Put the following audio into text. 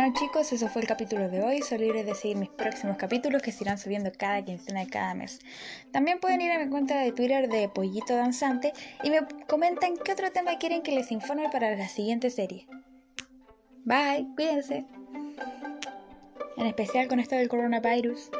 Bueno chicos, eso fue el capítulo de hoy. Soy libre de seguir mis próximos capítulos que se irán subiendo cada quincena de cada mes. También pueden ir a mi cuenta de Twitter de Pollito Danzante y me comentan qué otro tema quieren que les informe para la siguiente serie. Bye, cuídense. En especial con esto del coronavirus.